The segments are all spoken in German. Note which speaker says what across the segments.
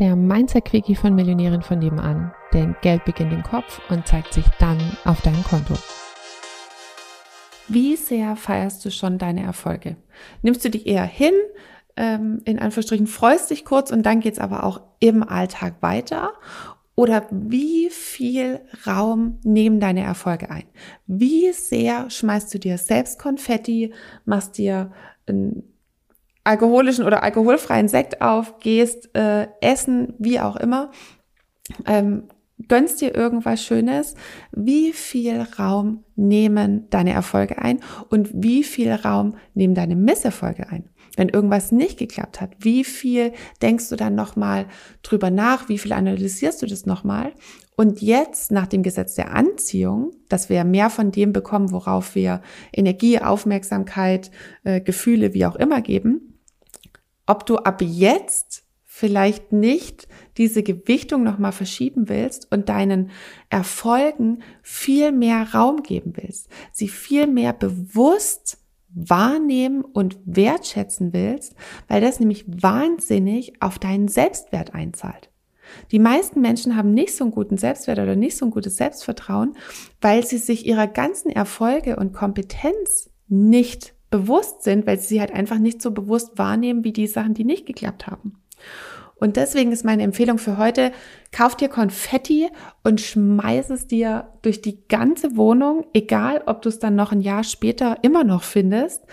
Speaker 1: der Mindset-Quickie von Millionären von nebenan. Denn Geld beginnt im Kopf und zeigt sich dann auf deinem Konto. Wie sehr feierst du schon deine Erfolge? Nimmst du die eher hin, ähm, in Anführungsstrichen freust dich kurz und dann geht's aber auch im Alltag weiter? Oder wie viel Raum nehmen deine Erfolge ein? Wie sehr schmeißt du dir selbst Konfetti, machst dir einen alkoholischen oder alkoholfreien Sekt auf, gehst äh, essen, wie auch immer, ähm, gönnst dir irgendwas Schönes, wie viel Raum nehmen deine Erfolge ein und wie viel Raum nehmen deine Misserfolge ein? Wenn irgendwas nicht geklappt hat, wie viel denkst du dann nochmal drüber nach? Wie viel analysierst du das nochmal? Und jetzt nach dem Gesetz der Anziehung, dass wir mehr von dem bekommen, worauf wir Energie, Aufmerksamkeit, äh, Gefühle, wie auch immer geben, ob du ab jetzt vielleicht nicht diese Gewichtung nochmal verschieben willst und deinen Erfolgen viel mehr Raum geben willst, sie viel mehr bewusst wahrnehmen und wertschätzen willst, weil das nämlich wahnsinnig auf deinen Selbstwert einzahlt. Die meisten Menschen haben nicht so einen guten Selbstwert oder nicht so ein gutes Selbstvertrauen, weil sie sich ihrer ganzen Erfolge und Kompetenz nicht bewusst sind, weil sie sie halt einfach nicht so bewusst wahrnehmen wie die Sachen, die nicht geklappt haben. Und deswegen ist meine Empfehlung für heute, kauf dir Konfetti und schmeiß es dir durch die ganze Wohnung, egal ob du es dann noch ein Jahr später immer noch findest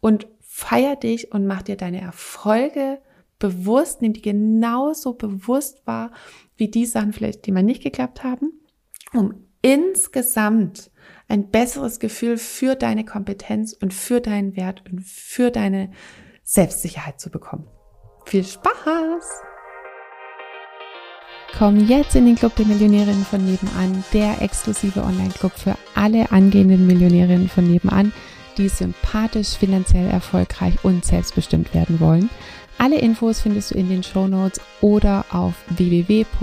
Speaker 1: und feier dich und mach dir deine Erfolge bewusst, nimm die genauso bewusst wahr wie die Sachen vielleicht, die mal nicht geklappt haben, um insgesamt ein besseres Gefühl für deine Kompetenz und für deinen Wert und für deine Selbstsicherheit zu bekommen. Viel Spaß! Komm jetzt in den Club der Millionärinnen von nebenan, der exklusive Online-Club für alle angehenden Millionärinnen von nebenan, die sympathisch, finanziell erfolgreich und selbstbestimmt werden wollen. Alle Infos findest du in den Show Notes oder auf www.m-vn.de.